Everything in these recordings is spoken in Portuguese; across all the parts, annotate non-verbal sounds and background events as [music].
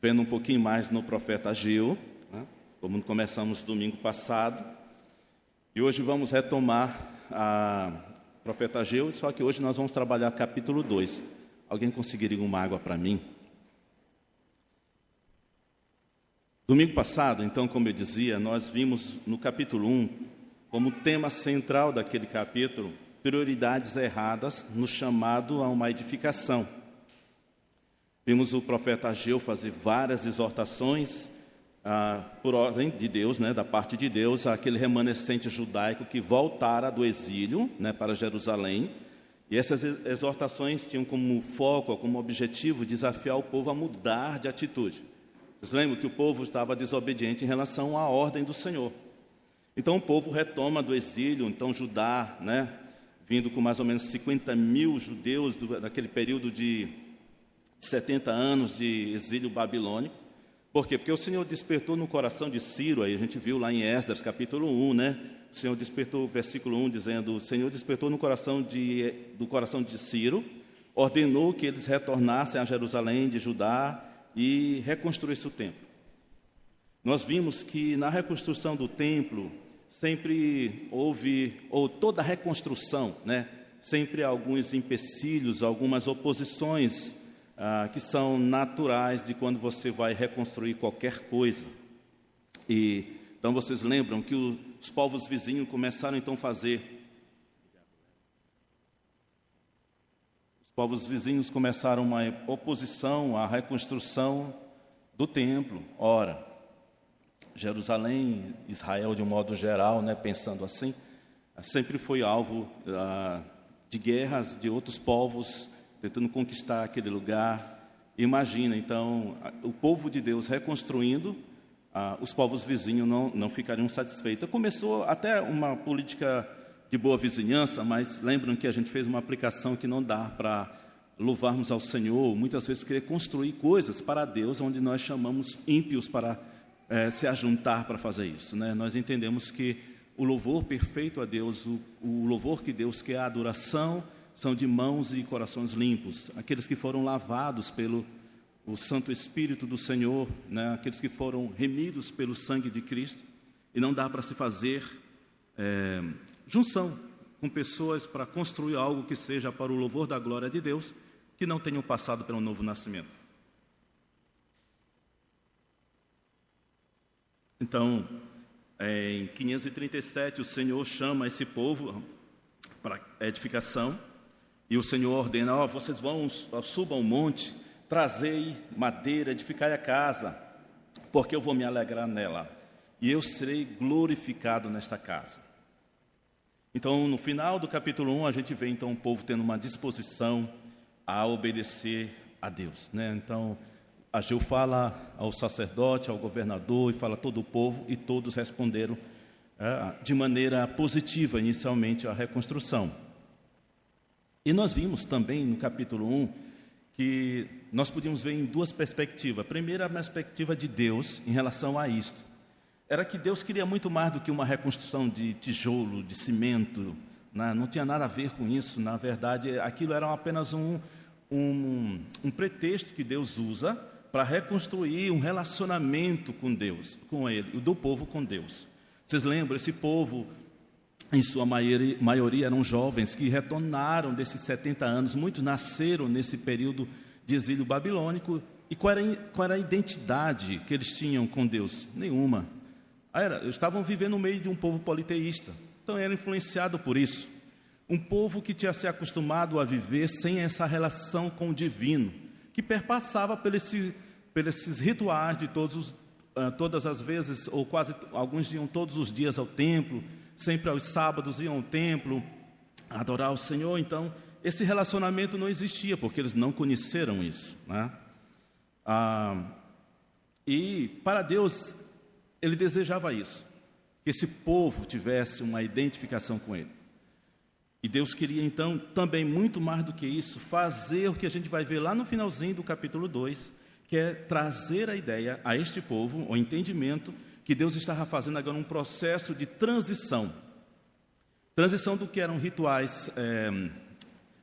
vendo um pouquinho mais no profeta Ageu, né? como começamos domingo passado. E hoje vamos retomar a profeta Ageu, só que hoje nós vamos trabalhar capítulo 2. Alguém conseguiria uma água para mim? Domingo passado, então, como eu dizia, nós vimos no capítulo 1, como tema central daquele capítulo, prioridades erradas no chamado a uma edificação. Vimos o profeta Ageu fazer várias exortações ah, por ordem de Deus, né, da parte de Deus, àquele remanescente judaico que voltara do exílio né, para Jerusalém. E essas exortações tinham como foco, como objetivo, desafiar o povo a mudar de atitude. Vocês lembram que o povo estava desobediente em relação à ordem do Senhor. Então o povo retoma do exílio, então Judá, né, vindo com mais ou menos 50 mil judeus do, daquele período de 70 anos de exílio babilônico. Por quê? Porque o Senhor despertou no coração de Ciro, aí a gente viu lá em Esdras, capítulo 1, né? O Senhor despertou, versículo 1, dizendo: O Senhor despertou no coração de, do coração de Ciro, ordenou que eles retornassem a Jerusalém de Judá e reconstruísse o templo. Nós vimos que na reconstrução do templo sempre houve, ou toda reconstrução, né? Sempre alguns empecilhos, algumas oposições ah, que são naturais de quando você vai reconstruir qualquer coisa. E então vocês lembram que os povos vizinhos começaram então a fazer os povos vizinhos começaram uma oposição à reconstrução do templo. Ora, Jerusalém, Israel de um modo geral, né, pensando assim, sempre foi alvo ah, de guerras de outros povos tentando conquistar aquele lugar. Imagina, então, o povo de Deus reconstruindo, ah, os povos vizinhos não, não ficariam satisfeitos. Começou até uma política de boa vizinhança, mas lembram que a gente fez uma aplicação que não dá para louvarmos ao Senhor, muitas vezes querer construir coisas para Deus, onde nós chamamos ímpios para é, se ajuntar para fazer isso. Né? Nós entendemos que o louvor perfeito a Deus, o, o louvor que Deus quer, a adoração, são de mãos e corações limpos, aqueles que foram lavados pelo o Santo Espírito do Senhor, né? aqueles que foram remidos pelo sangue de Cristo, e não dá para se fazer é, junção com pessoas para construir algo que seja para o louvor da glória de Deus, que não tenham passado pelo novo nascimento. Então, é, em 537, o Senhor chama esse povo para edificação, e o Senhor ordena: ó, oh, vocês vão, subam o monte, trazei madeira, edificai a casa, porque eu vou me alegrar nela, e eu serei glorificado nesta casa. Então, no final do capítulo 1, a gente vê então o povo tendo uma disposição a obedecer a Deus. Né? Então, Ageu fala ao sacerdote, ao governador, e fala a todo o povo, e todos responderam é, de maneira positiva, inicialmente, à reconstrução. E nós vimos também no capítulo 1 que nós podíamos ver em duas perspectivas. A primeira, a perspectiva de Deus em relação a isto. Era que Deus queria muito mais do que uma reconstrução de tijolo, de cimento, né? não tinha nada a ver com isso. Na verdade, aquilo era apenas um, um, um pretexto que Deus usa para reconstruir um relacionamento com Deus, com Ele, do povo com Deus. Vocês lembram? Esse povo em sua maioria eram jovens que retornaram desses 70 anos, muitos nasceram nesse período de exílio babilônico. E qual era, qual era a identidade que eles tinham com Deus? Nenhuma. Era, estavam vivendo no meio de um povo politeísta, então era influenciado por isso. Um povo que tinha se acostumado a viver sem essa relação com o divino, que perpassava por, esse, por esses rituais de todos, uh, todas as vezes, ou quase alguns iam todos os dias ao templo, sempre aos sábados iam ao templo adorar o Senhor. Então, esse relacionamento não existia, porque eles não conheceram isso. Né? Ah, e para Deus, Ele desejava isso, que esse povo tivesse uma identificação com Ele. E Deus queria então também muito mais do que isso, fazer o que a gente vai ver lá no finalzinho do capítulo 2, que é trazer a ideia a este povo, o entendimento que Deus estava fazendo agora um processo de transição. Transição do que eram rituais é,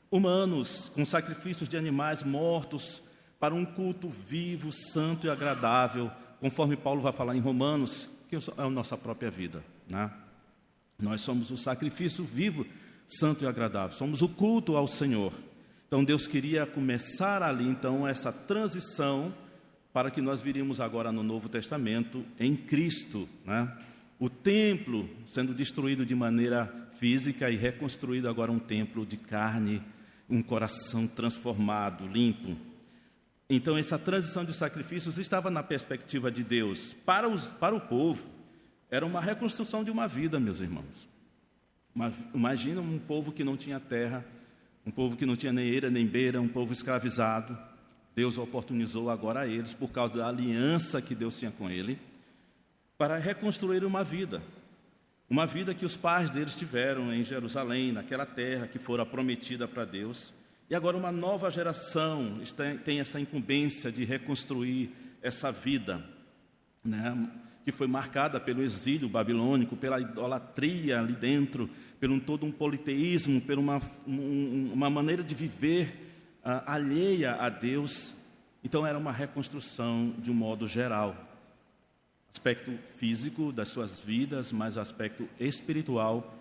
humanos, com sacrifícios de animais mortos, para um culto vivo, santo e agradável, conforme Paulo vai falar em Romanos, que é a nossa própria vida. Né? Nós somos o sacrifício vivo, santo e agradável, somos o culto ao Senhor. Então Deus queria começar ali então essa transição para que nós viríamos agora no Novo Testamento em Cristo, né? O templo sendo destruído de maneira física e reconstruído agora um templo de carne, um coração transformado, limpo. Então essa transição de sacrifícios estava na perspectiva de Deus para, os, para o povo. Era uma reconstrução de uma vida, meus irmãos. Imagina um povo que não tinha terra, um povo que não tinha nem eira nem beira, um povo escravizado. Deus oportunizou agora a eles, por causa da aliança que Deus tinha com ele, para reconstruir uma vida. Uma vida que os pais deles tiveram em Jerusalém, naquela terra que fora prometida para Deus. E agora uma nova geração tem essa incumbência de reconstruir essa vida, né? que foi marcada pelo exílio babilônico, pela idolatria ali dentro, pelo todo um politeísmo, por uma, um, uma maneira de viver uh, alheia a Deus. Então era uma reconstrução de um modo geral. Aspecto físico das suas vidas, mas aspecto espiritual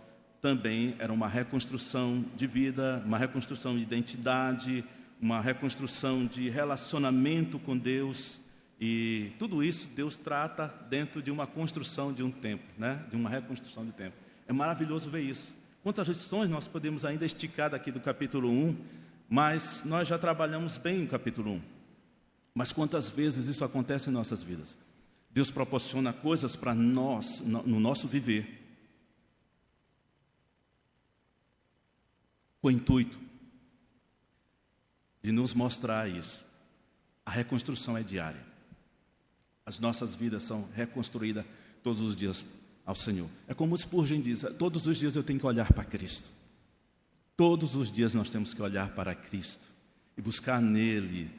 também era uma reconstrução de vida, uma reconstrução de identidade, uma reconstrução de relacionamento com Deus e tudo isso Deus trata dentro de uma construção de um templo, né? de uma reconstrução de templo. É maravilhoso ver isso. Quantas lições nós podemos ainda esticar daqui do capítulo 1, mas nós já trabalhamos bem o capítulo 1. Mas quantas vezes isso acontece em nossas vidas? Deus proporciona coisas para nós, no nosso viver, com o intuito de nos mostrar isso. A reconstrução é diária. As nossas vidas são reconstruídas todos os dias ao Senhor. É como Spurgeon diz: todos os dias eu tenho que olhar para Cristo. Todos os dias nós temos que olhar para Cristo e buscar nele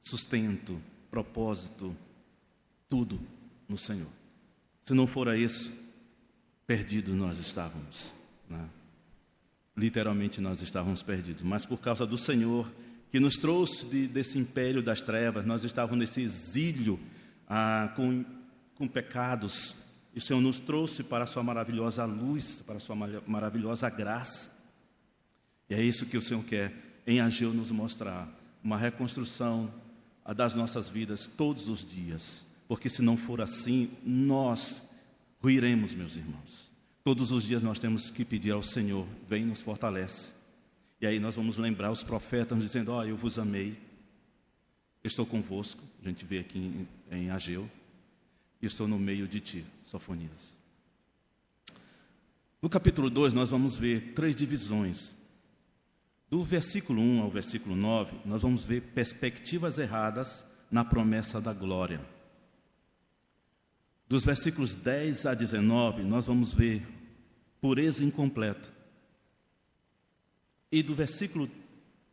sustento, propósito, tudo no Senhor. Se não for isso, perdidos nós estávamos. Né? Literalmente nós estávamos perdidos, mas por causa do Senhor que nos trouxe de, desse império das trevas, nós estávamos nesse exílio ah, com, com pecados. E o Senhor nos trouxe para a sua maravilhosa luz, para a sua maravilhosa graça. E é isso que o Senhor quer em Ageu nos mostrar, uma reconstrução das nossas vidas todos os dias. Porque se não for assim, nós ruiremos, meus irmãos. Todos os dias nós temos que pedir ao Senhor, vem e nos fortalece. E aí nós vamos lembrar os profetas dizendo: Ó, oh, eu vos amei, estou convosco. A gente vê aqui em, em Ageu. E estou no meio de ti, Sofonias. No capítulo 2, nós vamos ver três divisões. Do versículo 1 ao versículo 9, nós vamos ver perspectivas erradas na promessa da glória. Dos versículos 10 a 19, nós vamos ver pureza incompleta. E do versículo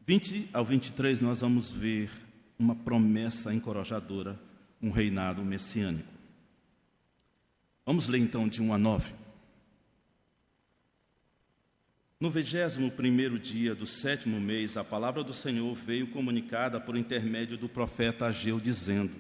20 ao 23, nós vamos ver uma promessa encorajadora, um reinado messiânico. Vamos ler então de 1 a 9. No vigésimo primeiro dia do sétimo mês, a palavra do Senhor veio comunicada por intermédio do profeta Ageu, dizendo: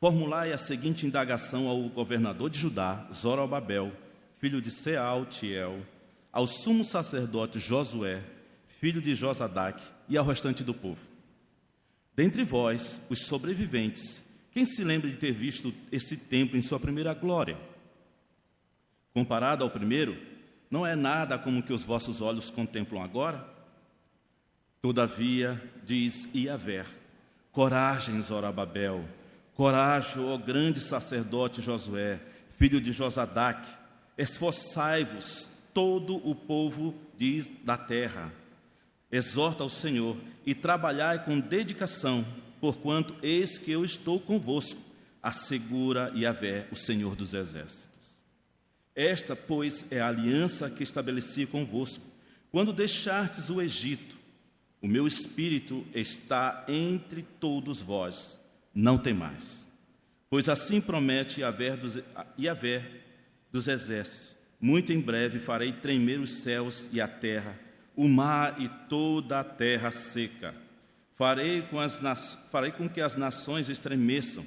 Formulai a seguinte indagação ao governador de Judá, Zorobabel, filho de Sealtiel, ao sumo sacerdote Josué, filho de Josadac, e ao restante do povo. Dentre vós, os sobreviventes, quem se lembra de ter visto esse templo em sua primeira glória? Comparado ao primeiro, não é nada como o que os vossos olhos contemplam agora? Todavia, diz Iaver, coragem, Zorababel, coragem, ó grande sacerdote Josué, filho de Josadac, esforçai-vos, todo o povo diz da terra Exorta ao Senhor e trabalhai com dedicação, porquanto eis que eu estou convosco, assegura Yahvé, o Senhor dos Exércitos. Esta, pois, é a aliança que estabeleci convosco, quando deixartes o Egito. O meu espírito está entre todos vós, não temais. Pois assim promete Yahvé dos, dos exércitos: muito em breve farei tremer os céus e a terra o mar e toda a terra seca. Farei com, as, farei com que as nações estremeçam,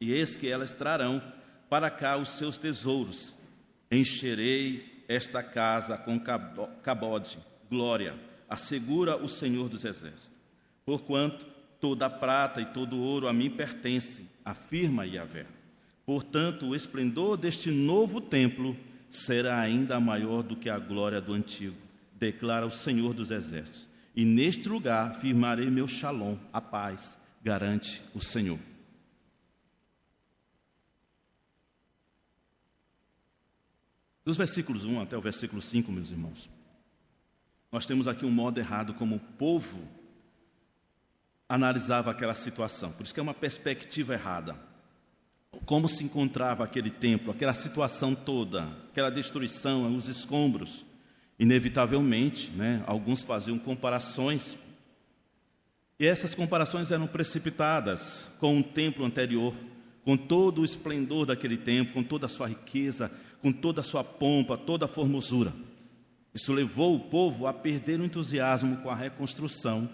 e eis que elas trarão para cá os seus tesouros. Encherei esta casa com cabode, glória, assegura o Senhor dos Exércitos. Porquanto toda a prata e todo o ouro a mim pertence, afirma Yahvé. Portanto, o esplendor deste novo templo será ainda maior do que a glória do antigo, declara o Senhor dos Exércitos. E neste lugar firmarei meu shalom, a paz, garante o Senhor. Dos versículos 1 até o versículo 5, meus irmãos, nós temos aqui um modo errado como o povo analisava aquela situação. Por isso que é uma perspectiva errada. Como se encontrava aquele templo, aquela situação toda, aquela destruição, os escombros. Inevitavelmente, né, alguns faziam comparações. E essas comparações eram precipitadas com o templo anterior, com todo o esplendor daquele templo, com toda a sua riqueza, com toda a sua pompa, toda a formosura. Isso levou o povo a perder o entusiasmo com a reconstrução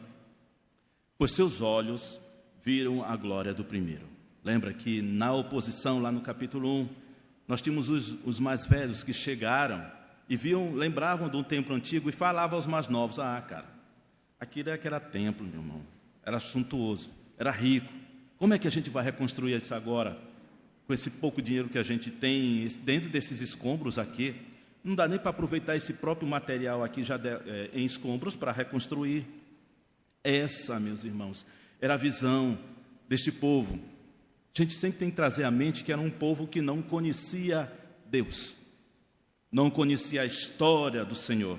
pois seus olhos viram a glória do primeiro. Lembra que na oposição, lá no capítulo 1, nós tínhamos os, os mais velhos que chegaram e viam, lembravam de um templo antigo e falavam aos mais novos: Ah, cara, aquilo é era templo, meu irmão, era suntuoso, era rico. Como é que a gente vai reconstruir isso agora? Com esse pouco dinheiro que a gente tem dentro desses escombros aqui, não dá nem para aproveitar esse próprio material aqui já de, é, em escombros para reconstruir. Essa, meus irmãos, era a visão deste povo. A gente sempre tem que trazer à mente que era um povo que não conhecia Deus, não conhecia a história do Senhor.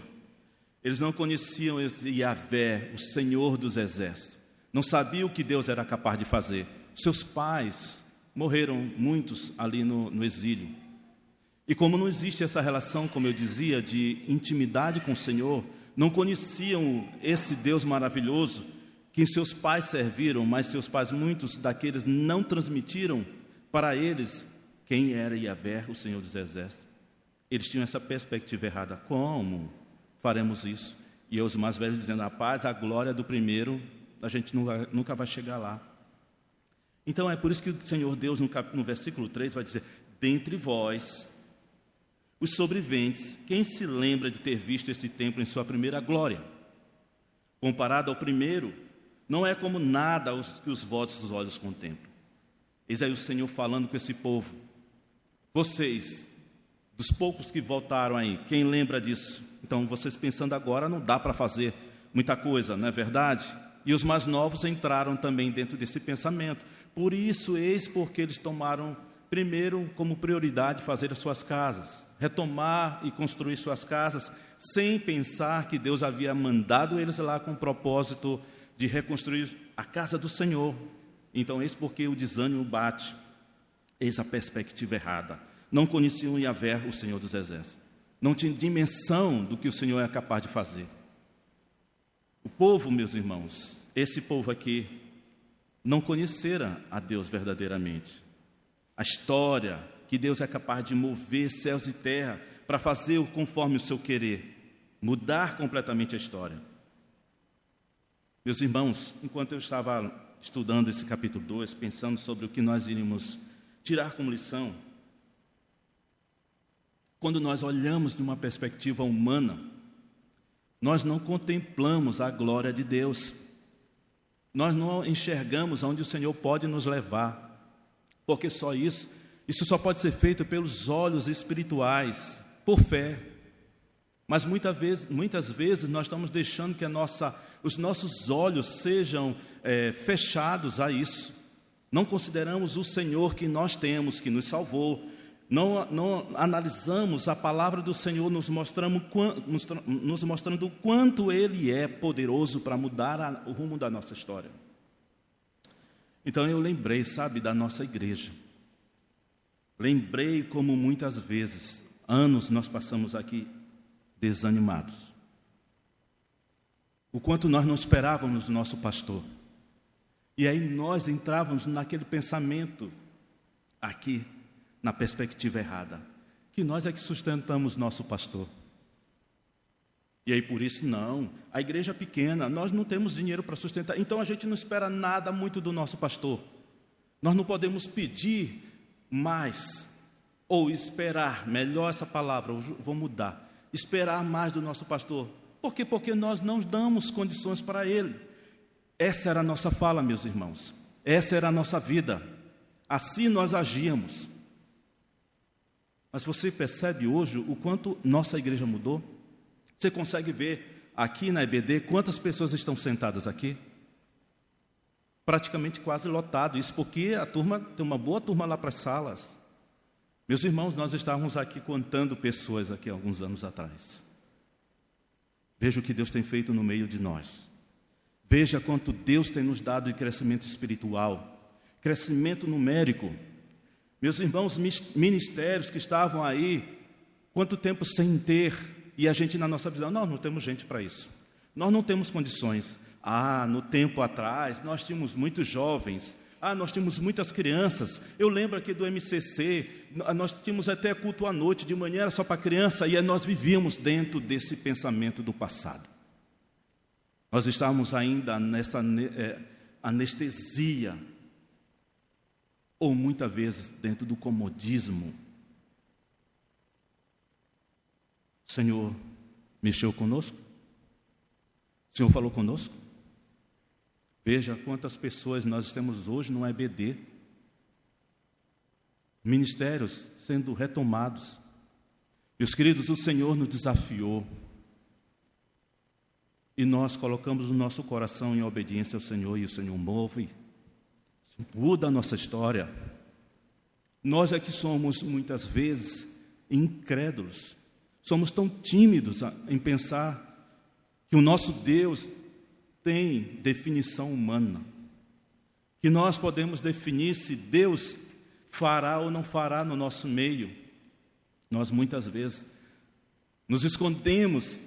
Eles não conheciam Yahvé, o Senhor dos exércitos. Não sabiam o que Deus era capaz de fazer. Seus pais morreram, muitos ali no, no exílio. E como não existe essa relação, como eu dizia, de intimidade com o Senhor, não conheciam esse Deus maravilhoso que seus pais serviram, mas seus pais, muitos daqueles, não transmitiram para eles quem era Yahvé, o Senhor dos Exércitos. Eles tinham essa perspectiva errada. Como faremos isso? E os mais velhos dizendo: a paz, a glória do primeiro, a gente nunca, nunca vai chegar lá. Então é por isso que o Senhor Deus, no, cap, no versículo 3, vai dizer: Dentre vós os sobreviventes, quem se lembra de ter visto esse templo em sua primeira glória? Comparado ao primeiro, não é como nada que os vossos olhos contemplam. Eis aí o Senhor falando com esse povo. Vocês, dos poucos que voltaram aí, quem lembra disso? Então, vocês pensando agora, não dá para fazer muita coisa, não é verdade? E os mais novos entraram também dentro desse pensamento. Por isso, eis porque eles tomaram primeiro como prioridade fazer as suas casas, retomar e construir suas casas, sem pensar que Deus havia mandado eles lá com o propósito de reconstruir a casa do Senhor. Então, eis porque o desânimo bate, eis a perspectiva errada. Não conheciam Yahvé, o Senhor dos Exércitos. Não tinham dimensão do que o Senhor é capaz de fazer. O povo, meus irmãos, esse povo aqui, não conhecera a Deus verdadeiramente a história, que Deus é capaz de mover céus e terra para fazer o conforme o seu querer, mudar completamente a história. Meus irmãos, enquanto eu estava estudando esse capítulo 2, pensando sobre o que nós iríamos tirar como lição, quando nós olhamos de uma perspectiva humana, nós não contemplamos a glória de Deus, nós não enxergamos aonde o Senhor pode nos levar. Porque só isso, isso só pode ser feito pelos olhos espirituais, por fé. Mas muitas vezes, muitas vezes nós estamos deixando que nossa, os nossos olhos sejam é, fechados a isso. Não consideramos o Senhor que nós temos, que nos salvou. Não, não analisamos a palavra do Senhor, nos, nos mostrando o quanto Ele é poderoso para mudar a, o rumo da nossa história. Então eu lembrei, sabe, da nossa igreja. Lembrei como muitas vezes, anos nós passamos aqui desanimados. O quanto nós não esperávamos o nosso pastor. E aí nós entrávamos naquele pensamento aqui, na perspectiva errada, que nós é que sustentamos nosso pastor. E aí por isso, não, a igreja é pequena, nós não temos dinheiro para sustentar, então a gente não espera nada muito do nosso pastor. Nós não podemos pedir mais, ou esperar, melhor essa palavra, vou mudar, esperar mais do nosso pastor. Por quê? Porque nós não damos condições para ele. Essa era a nossa fala, meus irmãos. Essa era a nossa vida. Assim nós agíamos. Mas você percebe hoje o quanto nossa igreja mudou? Você consegue ver aqui na EBD quantas pessoas estão sentadas aqui? Praticamente quase lotado. Isso porque a turma tem uma boa turma lá para as salas. Meus irmãos, nós estávamos aqui contando pessoas aqui alguns anos atrás. Veja o que Deus tem feito no meio de nós. Veja quanto Deus tem nos dado de crescimento espiritual, crescimento numérico. Meus irmãos, ministérios que estavam aí, quanto tempo sem ter, e a gente na nossa visão, nós não temos gente para isso. Nós não temos condições. Ah, no tempo atrás, nós tínhamos muitos jovens, ah, nós tínhamos muitas crianças. Eu lembro aqui do MCC, nós tínhamos até culto à noite, de manhã era só para criança, e nós vivíamos dentro desse pensamento do passado. Nós estávamos ainda nessa é, anestesia, ou muitas vezes dentro do comodismo. O Senhor mexeu conosco? O Senhor falou conosco? Veja quantas pessoas nós temos hoje no EBD. Ministérios sendo retomados. Meus queridos, o Senhor nos desafiou e nós colocamos o nosso coração em obediência ao Senhor e o Senhor move, muda a nossa história. Nós é que somos muitas vezes incrédulos, somos tão tímidos em pensar que o nosso Deus tem definição humana, que nós podemos definir se Deus fará ou não fará no nosso meio. Nós muitas vezes nos escondemos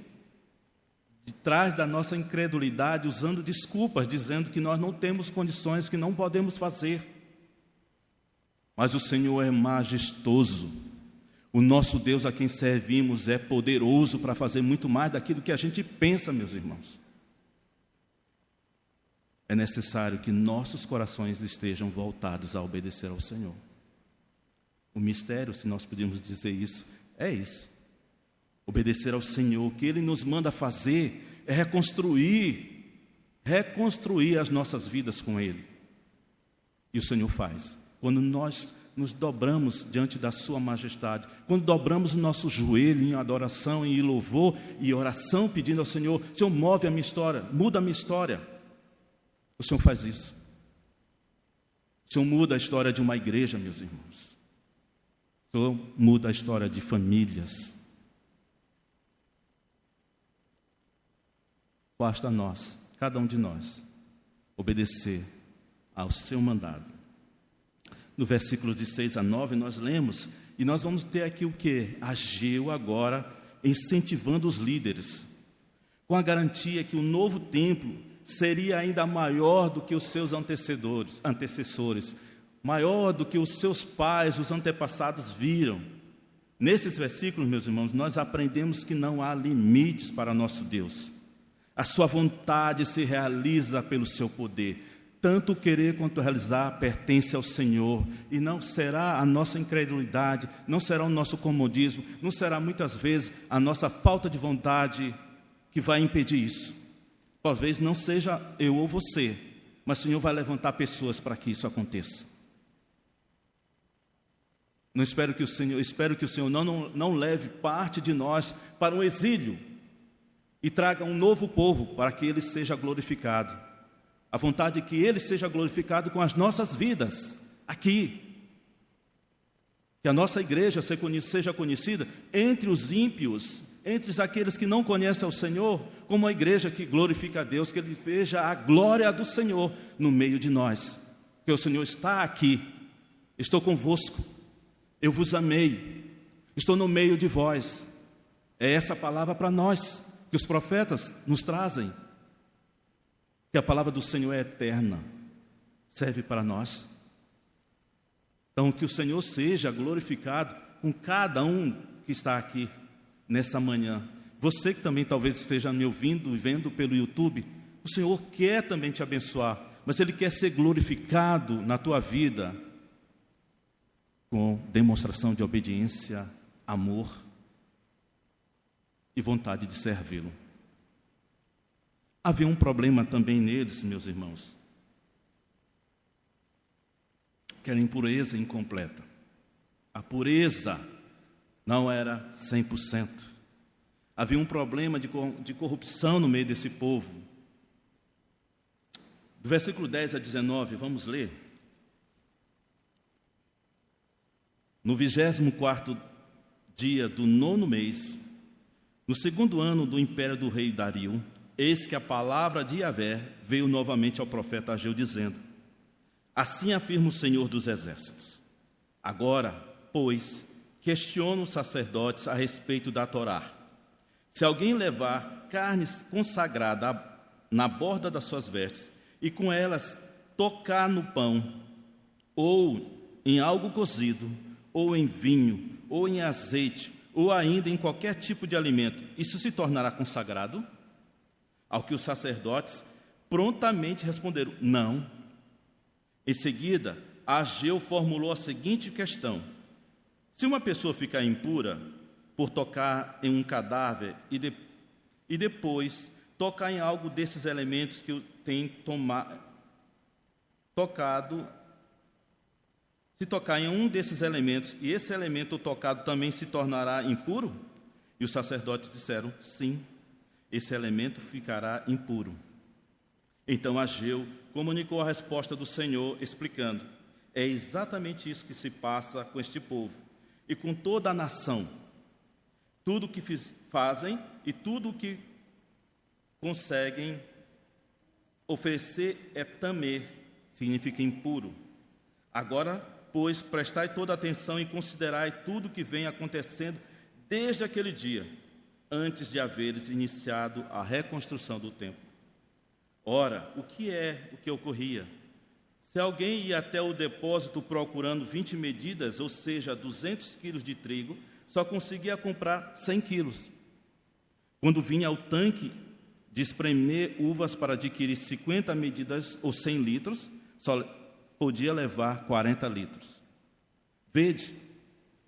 de trás da nossa incredulidade, usando desculpas, dizendo que nós não temos condições, que não podemos fazer. Mas o Senhor é majestoso. O nosso Deus a quem servimos é poderoso para fazer muito mais daquilo que a gente pensa, meus irmãos. É necessário que nossos corações estejam voltados a obedecer ao Senhor. O mistério, se nós podemos dizer isso, é isso obedecer ao Senhor. O que Ele nos manda fazer é reconstruir, reconstruir as nossas vidas com Ele. E o Senhor faz. Quando nós nos dobramos diante da Sua majestade, quando dobramos o nosso joelho em adoração, em louvor e oração, pedindo ao Senhor: Senhor, move a minha história, muda a minha história. O Senhor faz isso. O Senhor muda a história de uma igreja, meus irmãos. O Senhor muda a história de famílias. Basta nós, cada um de nós, obedecer ao seu mandado. No versículo de 6 a 9, nós lemos, e nós vamos ter aqui o que? Ageu agora incentivando os líderes, com a garantia que o novo templo seria ainda maior do que os seus antecessores, antecessores, maior do que os seus pais, os antepassados viram. Nesses versículos, meus irmãos, nós aprendemos que não há limites para nosso Deus. A sua vontade se realiza pelo seu poder. Tanto o querer quanto o realizar pertence ao Senhor, e não será a nossa incredulidade, não será o nosso comodismo, não será muitas vezes a nossa falta de vontade que vai impedir isso. Talvez não seja eu ou você, mas o Senhor vai levantar pessoas para que isso aconteça. Não espero que o Senhor, espero que o Senhor não, não, não leve parte de nós para um exílio, e traga um novo povo para que ele seja glorificado. A vontade é que ele seja glorificado com as nossas vidas aqui. Que a nossa igreja seja conhecida entre os ímpios, entre aqueles que não conhecem o Senhor, como uma igreja que glorifica a Deus, que ele veja a glória do Senhor no meio de nós. Que o Senhor está aqui, estou convosco, eu vos amei, estou no meio de vós. É essa palavra para nós que os profetas nos trazem, que a palavra do Senhor é eterna, serve para nós. Então, que o Senhor seja glorificado com cada um que está aqui nessa manhã. você que também talvez esteja me ouvindo e vendo pelo YouTube, o Senhor quer também te abençoar, mas Ele quer ser glorificado na tua vida com demonstração de obediência, amor e vontade de servi-lo. Havia um problema também neles, meus irmãos, que era impureza incompleta. A pureza não era 100%. Havia um problema de corrupção no meio desse povo. Do versículo 10 a 19, vamos ler. No vigésimo quarto dia do nono mês, no segundo ano do império do rei Dario, eis que a palavra de Yahvé veio novamente ao profeta Ageu, dizendo: Assim afirma o Senhor dos Exércitos. Agora, pois, questiona os sacerdotes a respeito da Torá. Se alguém levar carne consagrada na borda das suas vestes e com elas tocar no pão, ou em algo cozido, ou em vinho, ou em azeite, ou ainda em qualquer tipo de alimento, isso se tornará consagrado? Ao que os sacerdotes prontamente responderam: Não. Em seguida, Ageu formulou a seguinte questão: Se uma pessoa ficar impura por tocar em um cadáver e, de, e depois tocar em algo desses elementos que tem toma, tocado se tocar em um desses elementos e esse elemento tocado também se tornará impuro? E os sacerdotes disseram: Sim, esse elemento ficará impuro. Então Ageu comunicou a resposta do Senhor, explicando: É exatamente isso que se passa com este povo e com toda a nação. Tudo o que fazem e tudo o que conseguem oferecer é tamer, significa impuro. Agora pois, prestai toda atenção e considerai tudo que vem acontecendo desde aquele dia, antes de haveres iniciado a reconstrução do templo. Ora, o que é o que ocorria? Se alguém ia até o depósito procurando 20 medidas, ou seja, 200 quilos de trigo, só conseguia comprar 100 quilos. Quando vinha ao tanque de espremer uvas para adquirir 50 medidas ou 100 litros, só podia levar 40 litros. Vede,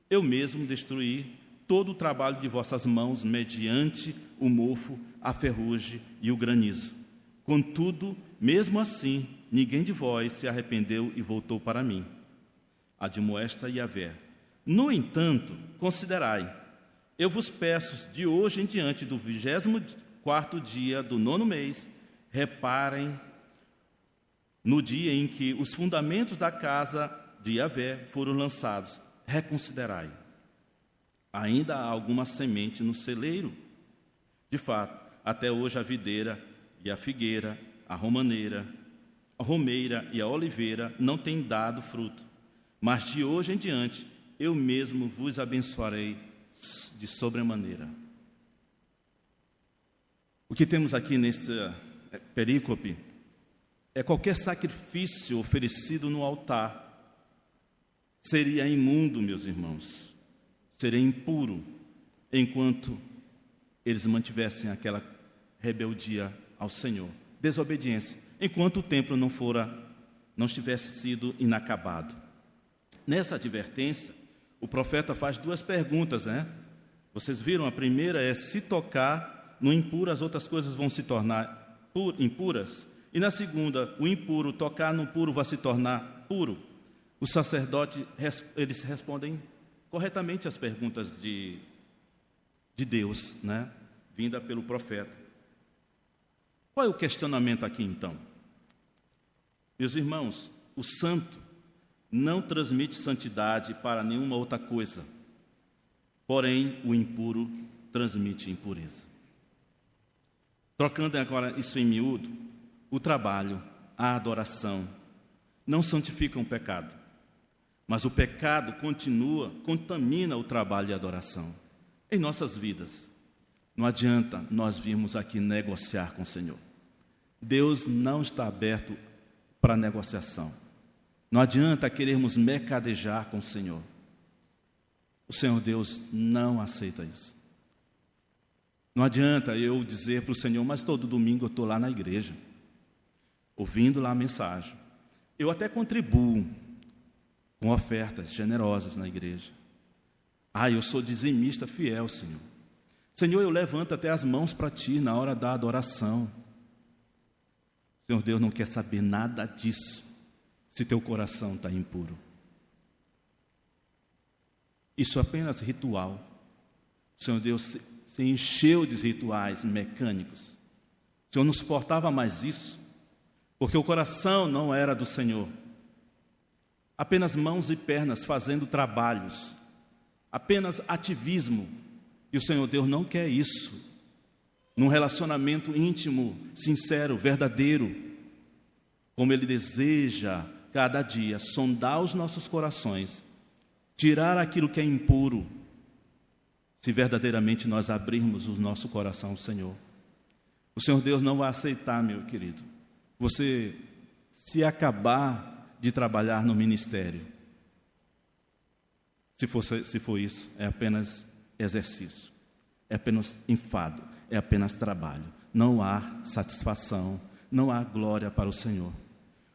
eu mesmo destruí todo o trabalho de vossas mãos mediante o mofo, a ferrugem e o granizo. Contudo, mesmo assim, ninguém de vós se arrependeu e voltou para mim. Admoesta Yahvé. No entanto, considerai, eu vos peço de hoje em diante do vigésimo quarto dia do nono mês, reparem no dia em que os fundamentos da casa de Yahvé foram lançados, reconsiderai. Ainda há alguma semente no celeiro? De fato, até hoje a videira e a figueira, a romaneira, a romeira e a oliveira não têm dado fruto. Mas de hoje em diante, eu mesmo vos abençoarei de sobremaneira. O que temos aqui neste perícope é qualquer sacrifício oferecido no altar seria imundo, meus irmãos, seria impuro, enquanto eles mantivessem aquela rebeldia ao Senhor, desobediência, enquanto o templo não fora, não estivesse sido inacabado. Nessa advertência, o profeta faz duas perguntas, né? Vocês viram? A primeira é: se tocar no impuro, as outras coisas vão se tornar impuras. E na segunda, o impuro tocar no puro vai se tornar puro. Os sacerdotes eles respondem corretamente as perguntas de, de Deus, né? vinda pelo profeta. Qual é o questionamento aqui então? Meus irmãos, o santo não transmite santidade para nenhuma outra coisa, porém o impuro transmite impureza. Trocando agora isso em miúdo, o trabalho, a adoração, não santificam o pecado, mas o pecado continua, contamina o trabalho e a adoração em nossas vidas. Não adianta nós virmos aqui negociar com o Senhor. Deus não está aberto para negociação. Não adianta querermos mercadejar com o Senhor. O Senhor Deus não aceita isso. Não adianta eu dizer para o Senhor, mas todo domingo eu estou lá na igreja, ouvindo lá a mensagem. Eu até contribuo com ofertas generosas na igreja. Ah, eu sou dizimista fiel, Senhor. Senhor, eu levanto até as mãos para Ti na hora da adoração. Senhor Deus não quer saber nada disso, se teu coração está impuro. Isso é apenas ritual. Senhor Deus se encheu de rituais mecânicos. O Senhor não suportava mais isso, porque o coração não era do Senhor. Apenas mãos e pernas fazendo trabalhos, apenas ativismo. E o Senhor Deus não quer isso. Num relacionamento íntimo, sincero, verdadeiro, como Ele deseja cada dia sondar os nossos corações, tirar aquilo que é impuro se verdadeiramente nós abrirmos o nosso coração ao Senhor. O Senhor Deus não vai aceitar, meu querido, você se acabar de trabalhar no ministério. Se for, se for isso, é apenas exercício, é apenas enfado, é apenas trabalho. Não há satisfação, não há glória para o Senhor.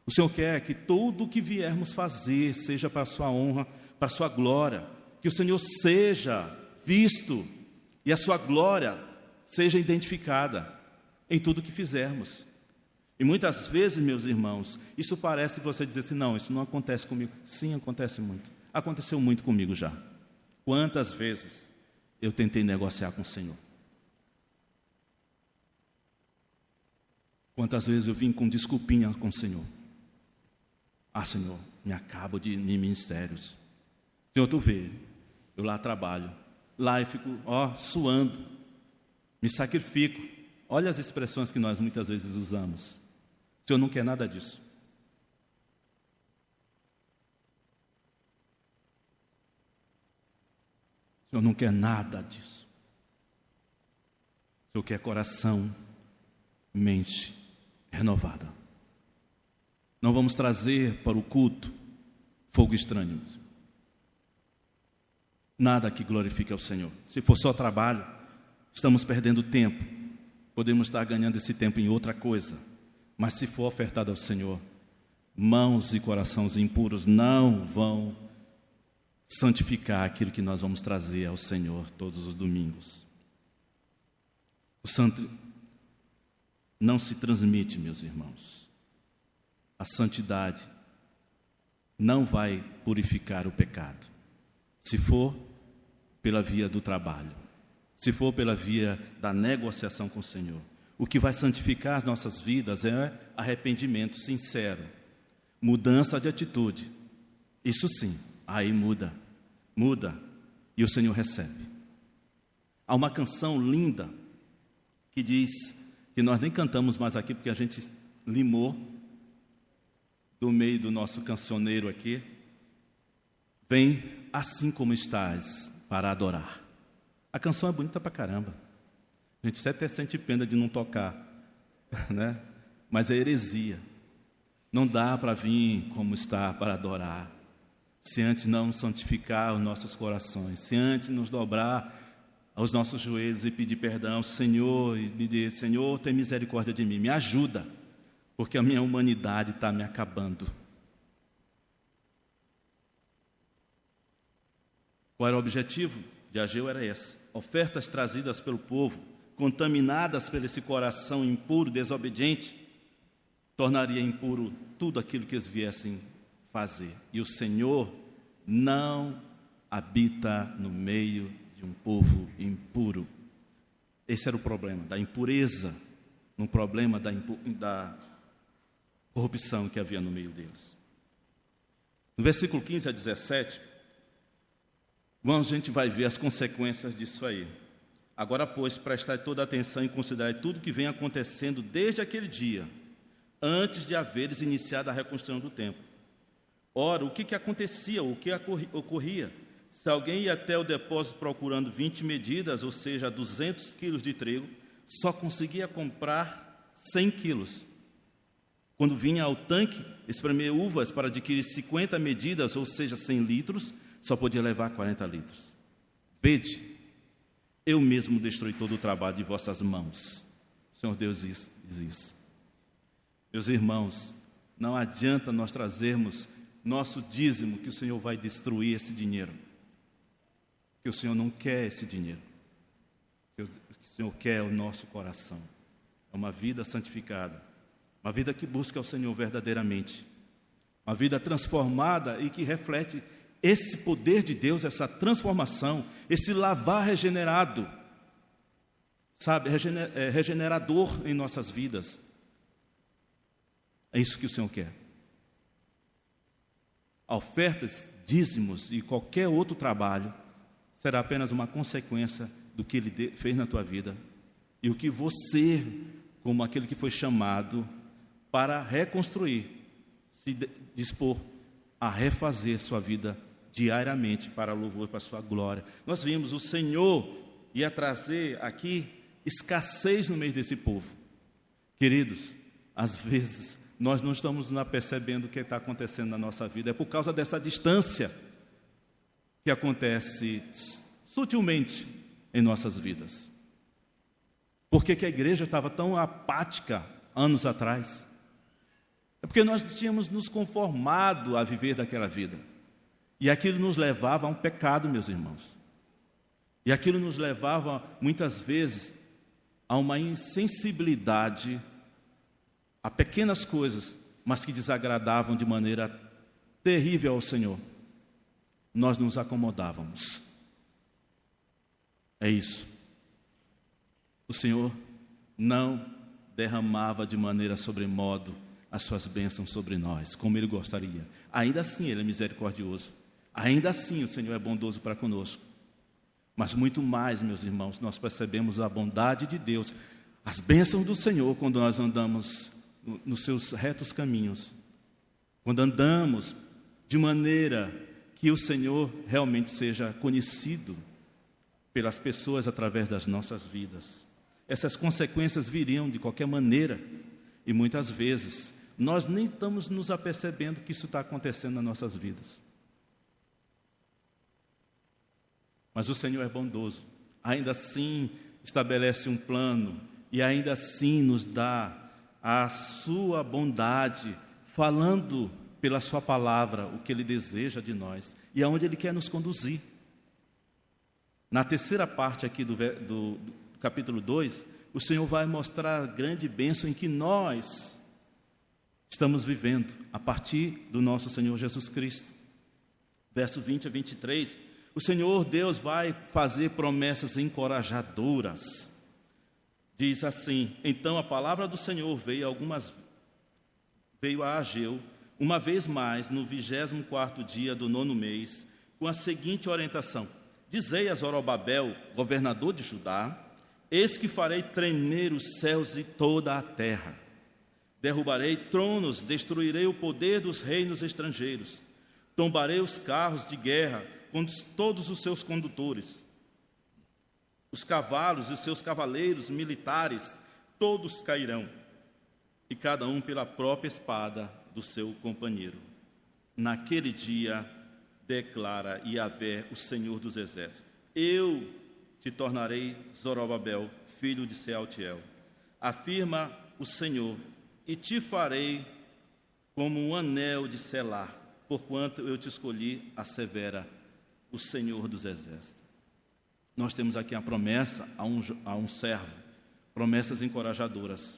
O Senhor quer que tudo o que viermos fazer seja para a sua honra, para a sua glória, que o Senhor seja visto e a sua glória seja identificada em tudo que fizermos. E muitas vezes, meus irmãos, isso parece você dizer assim: não, isso não acontece comigo. Sim, acontece muito. Aconteceu muito comigo já. Quantas vezes eu tentei negociar com o Senhor? Quantas vezes eu vim com desculpinha com o Senhor? Ah, Senhor, me acabo de ministérios. Senhor, tu vê, eu lá trabalho, lá e fico, ó, suando, me sacrifico. Olha as expressões que nós muitas vezes usamos. O Senhor não quer nada disso. O Senhor não quer nada disso. O Senhor quer coração, mente renovada. Não vamos trazer para o culto fogo estranho. Nada que glorifique ao Senhor. Se for só trabalho, estamos perdendo tempo. Podemos estar ganhando esse tempo em outra coisa. Mas se for ofertado ao Senhor, mãos e corações impuros não vão santificar aquilo que nós vamos trazer ao Senhor todos os domingos. O santo não se transmite, meus irmãos. A santidade não vai purificar o pecado. Se for pela via do trabalho, se for pela via da negociação com o Senhor. O que vai santificar as nossas vidas é arrependimento sincero, mudança de atitude. Isso sim, aí muda, muda e o Senhor recebe. Há uma canção linda que diz que nós nem cantamos mais aqui porque a gente limou do meio do nosso cancioneiro aqui. Vem assim como estás, para adorar. A canção é bonita pra caramba. A gente até sente pena de não tocar, [laughs] né? Mas é heresia. Não dá para vir como está para adorar, se antes não santificar os nossos corações, se antes nos dobrar aos nossos joelhos e pedir perdão, Senhor, e me dizer, Senhor, tem misericórdia de mim, me ajuda, porque a minha humanidade está me acabando. Qual era o objetivo de Ageu? Era esse: ofertas trazidas pelo povo, contaminadas por esse coração impuro, desobediente, tornaria impuro tudo aquilo que eles viessem fazer. E o Senhor não habita no meio de um povo impuro. Esse era o problema da impureza, no problema da, da corrupção que havia no meio deles. No versículo 15 a 17, Vamos, a gente vai ver as consequências disso aí. Agora, pois, prestai toda atenção e considerai tudo que vem acontecendo desde aquele dia, antes de haveres iniciado a reconstrução do templo. Ora, o que, que acontecia, o que ocorria? Se alguém ia até o depósito procurando 20 medidas, ou seja, 200 quilos de trigo, só conseguia comprar 100 quilos. Quando vinha ao tanque espremer uvas para adquirir 50 medidas, ou seja, 100 litros, só podia levar 40 litros. Vede eu mesmo destruí todo o trabalho de vossas mãos. O Senhor Deus diz, diz isso. Meus irmãos, não adianta nós trazermos nosso dízimo que o Senhor vai destruir esse dinheiro. Que o Senhor não quer esse dinheiro. Que o Senhor quer o nosso coração. É uma vida santificada. Uma vida que busca o Senhor verdadeiramente. Uma vida transformada e que reflete esse poder de Deus, essa transformação, esse lavar regenerado, sabe, é, regenerador em nossas vidas. É isso que o Senhor quer. Ofertas, dízimos e qualquer outro trabalho será apenas uma consequência do que Ele fez na tua vida e o que você, como aquele que foi chamado para reconstruir, se dispor a refazer sua vida diariamente para louvor, para a sua glória. Nós vimos o Senhor ia trazer aqui escassez no meio desse povo. Queridos, às vezes nós não estamos percebendo o que está acontecendo na nossa vida, é por causa dessa distância que acontece sutilmente em nossas vidas. Por que, que a igreja estava tão apática anos atrás? É porque nós tínhamos nos conformado a viver daquela vida. E aquilo nos levava a um pecado, meus irmãos. E aquilo nos levava, muitas vezes, a uma insensibilidade a pequenas coisas, mas que desagradavam de maneira terrível ao Senhor. Nós nos acomodávamos. É isso. O Senhor não derramava de maneira sobremodo as suas bênçãos sobre nós, como Ele gostaria. Ainda assim, Ele é misericordioso. Ainda assim, o Senhor é bondoso para conosco. Mas muito mais, meus irmãos, nós percebemos a bondade de Deus, as bênçãos do Senhor quando nós andamos nos seus retos caminhos. Quando andamos de maneira que o Senhor realmente seja conhecido pelas pessoas através das nossas vidas. Essas consequências viriam de qualquer maneira e muitas vezes nós nem estamos nos apercebendo que isso está acontecendo nas nossas vidas. Mas o Senhor é bondoso. Ainda assim estabelece um plano e ainda assim nos dá a sua bondade, falando pela sua palavra o que ele deseja de nós e aonde ele quer nos conduzir. Na terceira parte aqui do, do, do capítulo 2, o Senhor vai mostrar a grande bênção em que nós estamos vivendo a partir do nosso Senhor Jesus Cristo. Verso 20 a 23, o Senhor Deus vai fazer promessas encorajadoras. Diz assim: Então a palavra do Senhor veio algumas veio a Ageu, uma vez mais, no vigésimo quarto dia do nono mês, com a seguinte orientação: Dizei a Zorobabel, governador de Judá, eis que farei tremer os céus e toda a terra. Derrubarei tronos, destruirei o poder dos reinos estrangeiros, tombarei os carros de guerra com todos os seus condutores. Os cavalos e os seus cavaleiros militares, todos cairão, e cada um pela própria espada do seu companheiro. Naquele dia, declara Yahvé, o Senhor dos Exércitos: Eu te tornarei Zorobabel, filho de Sealtiel. Afirma o Senhor, e te farei como um anel de selar, porquanto eu te escolhi a severa o Senhor dos Exércitos. Nós temos aqui a promessa a um, a um servo, promessas encorajadoras.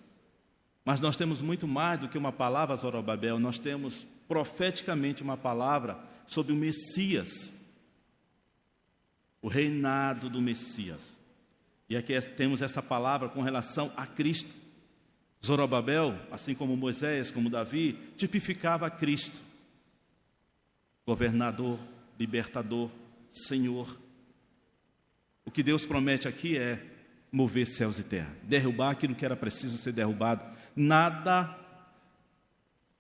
Mas nós temos muito mais do que uma palavra, Zorobabel, nós temos profeticamente uma palavra sobre o Messias, o reinado do Messias. E aqui temos essa palavra com relação a Cristo. Zorobabel, assim como Moisés, como Davi, tipificava Cristo, governador, libertador, Senhor. O que Deus promete aqui é mover céus e terra, derrubar aquilo que era preciso ser derrubado. Nada,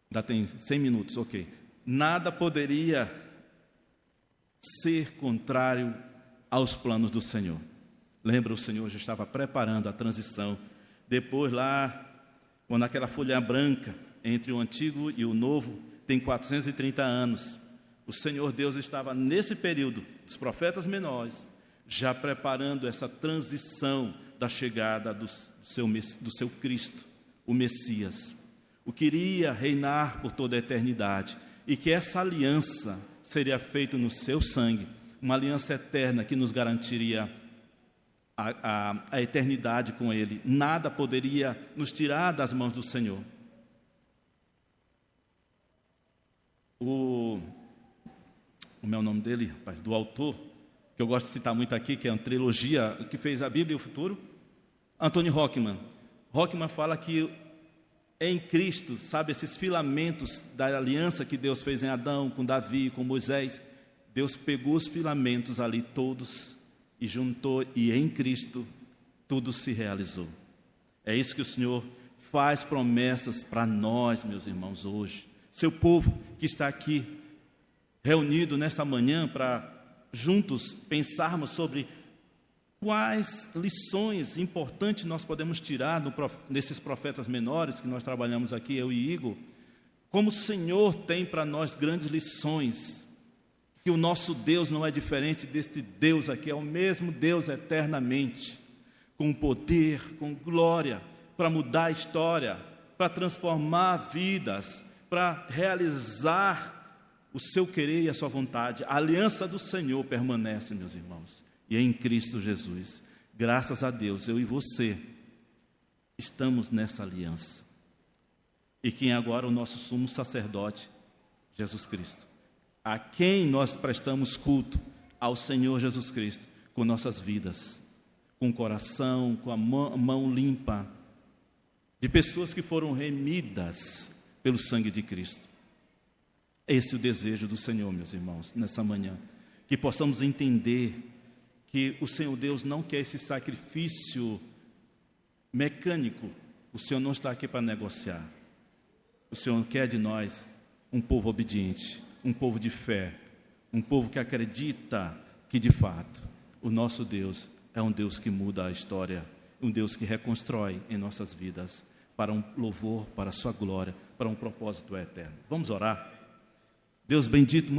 ainda tem 100 minutos, ok. Nada poderia ser contrário aos planos do Senhor. Lembra, o Senhor já estava preparando a transição. Depois, lá, quando aquela folha branca entre o antigo e o novo tem 430 anos, o Senhor Deus estava nesse período, os profetas menores, já preparando essa transição da chegada do seu, do seu Cristo, o Messias, o que iria reinar por toda a eternidade, e que essa aliança seria feita no seu sangue, uma aliança eterna que nos garantiria a, a, a eternidade com Ele. Nada poderia nos tirar das mãos do Senhor. O, como é o nome dele, rapaz, do autor, que eu gosto de citar muito aqui, que é uma trilogia que fez a Bíblia e o futuro, Anthony Rockman. Rockman fala que em Cristo, sabe, esses filamentos da aliança que Deus fez em Adão, com Davi, com Moisés, Deus pegou os filamentos ali todos e juntou, e em Cristo tudo se realizou. É isso que o Senhor faz promessas para nós, meus irmãos, hoje. Seu povo que está aqui reunido nesta manhã para juntos pensarmos sobre quais lições importantes nós podemos tirar desses profetas menores que nós trabalhamos aqui, eu e Igor. Como o Senhor tem para nós grandes lições que o nosso Deus não é diferente deste Deus aqui, é o mesmo Deus eternamente, com poder, com glória, para mudar a história, para transformar vidas, para realizar o seu querer e a sua vontade. A aliança do Senhor permanece, meus irmãos, e é em Cristo Jesus. Graças a Deus, eu e você estamos nessa aliança. E quem é agora o nosso sumo sacerdote? Jesus Cristo a quem nós prestamos culto? Ao Senhor Jesus Cristo, com nossas vidas, com o coração, com a mão limpa, de pessoas que foram remidas pelo sangue de Cristo. Esse é o desejo do Senhor, meus irmãos, nessa manhã. Que possamos entender que o Senhor Deus não quer esse sacrifício mecânico. O Senhor não está aqui para negociar. O Senhor quer de nós um povo obediente, um povo de fé, um povo que acredita que de fato o nosso Deus é um Deus que muda a história, um Deus que reconstrói em nossas vidas para um louvor, para a sua glória, para um propósito eterno. Vamos orar. Deus bendito, muito